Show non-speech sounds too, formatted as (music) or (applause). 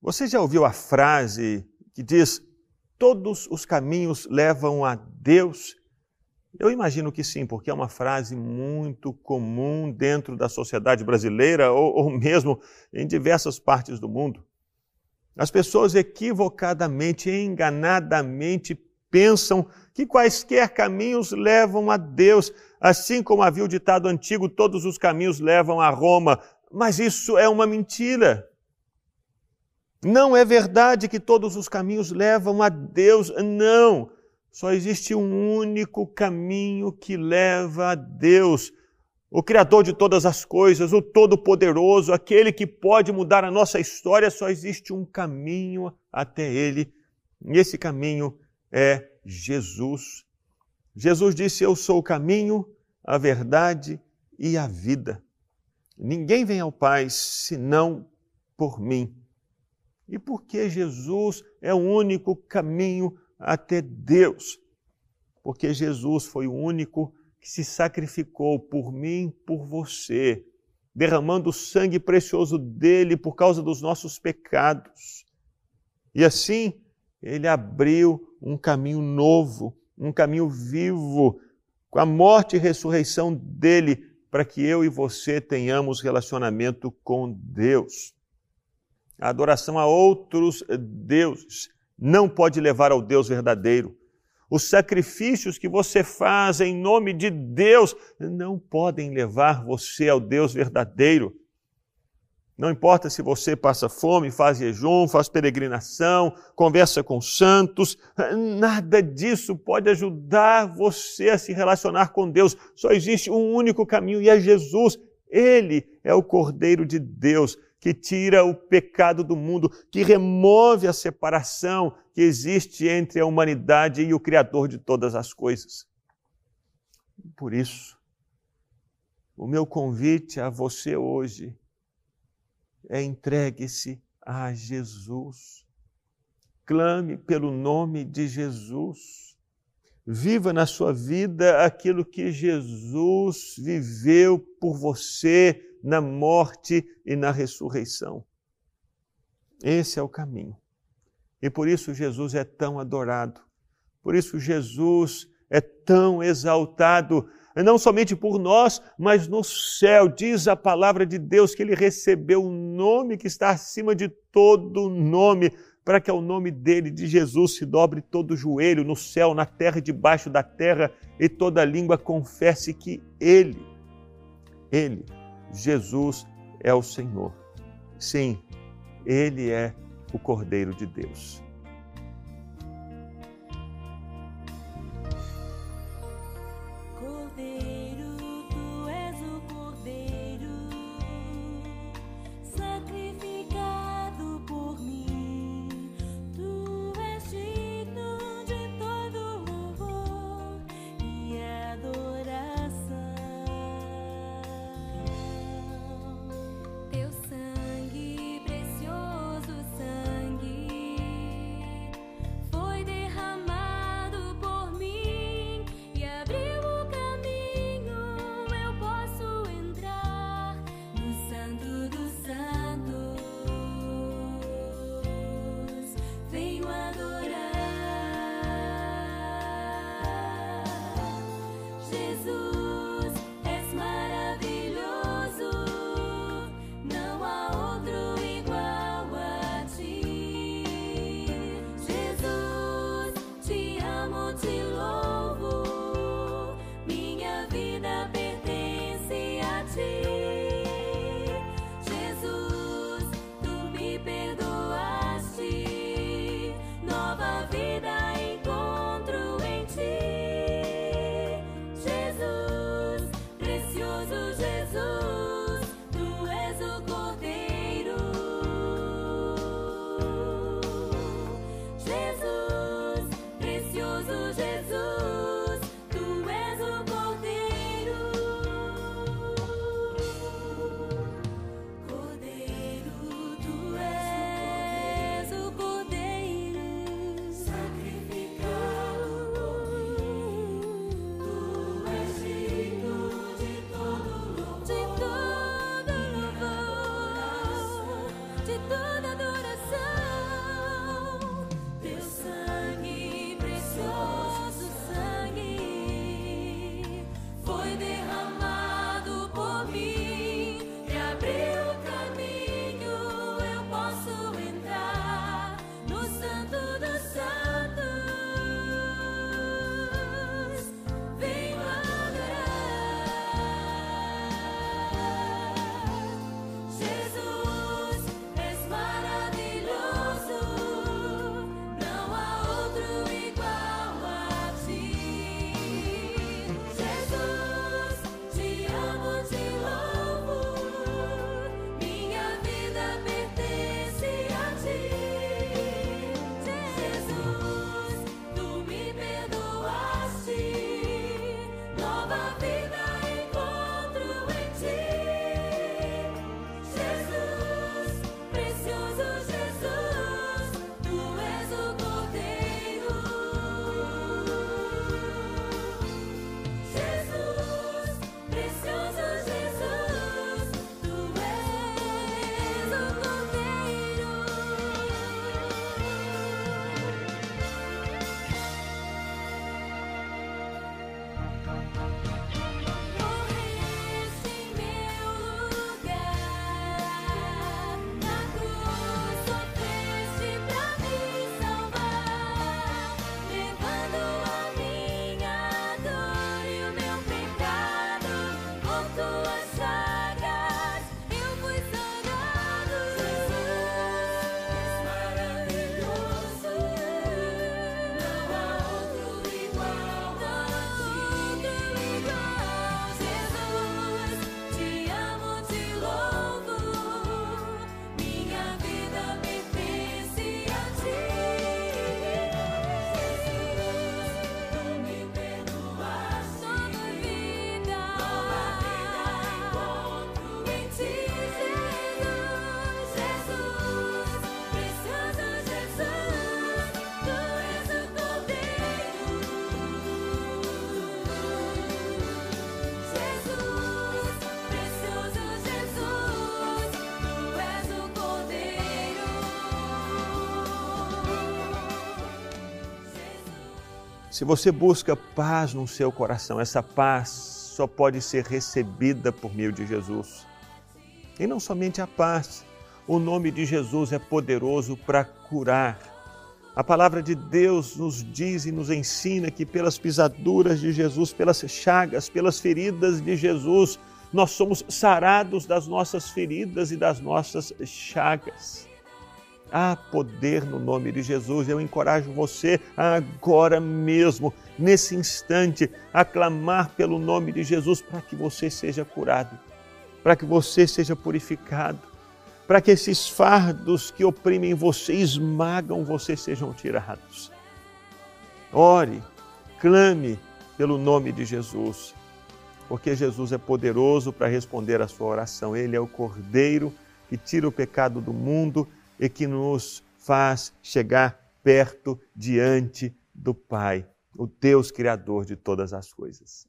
Você já ouviu a frase que diz: Todos os caminhos levam a Deus? Eu imagino que sim, porque é uma frase muito comum dentro da sociedade brasileira (laughs) ou, ou mesmo em diversas partes do mundo. As pessoas equivocadamente, enganadamente pensam que quaisquer caminhos levam a Deus, assim como havia o ditado antigo: todos os caminhos levam a Roma. Mas isso é uma mentira. Não é verdade que todos os caminhos levam a Deus, não. Só existe um único caminho que leva a Deus. O Criador de todas as coisas, o Todo-Poderoso, aquele que pode mudar a nossa história, só existe um caminho até Ele. E esse caminho é Jesus. Jesus disse: Eu sou o caminho, a verdade e a vida. Ninguém vem ao Pai senão por mim. E porque Jesus é o único caminho até Deus? Porque Jesus foi o único que se sacrificou por mim, por você, derramando o sangue precioso dele por causa dos nossos pecados. E assim, ele abriu um caminho novo, um caminho vivo, com a morte e ressurreição dele, para que eu e você tenhamos relacionamento com Deus. A adoração a outros deuses não pode levar ao Deus verdadeiro. Os sacrifícios que você faz em nome de Deus não podem levar você ao Deus verdadeiro. Não importa se você passa fome, faz jejum, faz peregrinação, conversa com santos, nada disso pode ajudar você a se relacionar com Deus. Só existe um único caminho e é Jesus. Ele é o Cordeiro de Deus que tira o pecado do mundo, que remove a separação que existe entre a humanidade e o Criador de todas as coisas. Por isso, o meu convite a você hoje é entregue-se a Jesus. Clame pelo nome de Jesus. Viva na sua vida aquilo que Jesus viveu por você na morte e na ressurreição. Esse é o caminho. E por isso Jesus é tão adorado. Por isso Jesus é tão exaltado não somente por nós, mas no céu. Diz a palavra de Deus que ele recebeu o um nome que está acima de todo nome, para que ao nome dele, de Jesus, se dobre todo joelho no céu, na terra e debaixo da terra, e toda língua confesse que ele, ele, Jesus, é o Senhor. Sim, ele é o Cordeiro de Deus. Samo cijelo Se você busca paz no seu coração, essa paz só pode ser recebida por meio de Jesus. E não somente a paz, o nome de Jesus é poderoso para curar. A palavra de Deus nos diz e nos ensina que pelas pisaduras de Jesus, pelas chagas, pelas feridas de Jesus, nós somos sarados das nossas feridas e das nossas chagas. Há poder no nome de Jesus. Eu encorajo você agora mesmo, nesse instante, a clamar pelo nome de Jesus para que você seja curado, para que você seja purificado, para que esses fardos que oprimem você, esmagam você, sejam tirados. Ore, clame pelo nome de Jesus, porque Jesus é poderoso para responder a sua oração. Ele é o Cordeiro que tira o pecado do mundo e que nos faz chegar perto diante do Pai, o Deus Criador de todas as coisas.